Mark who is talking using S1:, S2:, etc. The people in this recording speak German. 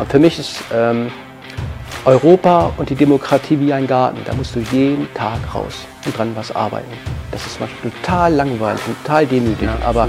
S1: Und für mich ist ähm, Europa und die Demokratie wie ein Garten. Da musst du jeden Tag raus und dran was arbeiten. Das ist manchmal total langweilig total demütig,
S2: Ja,
S1: aber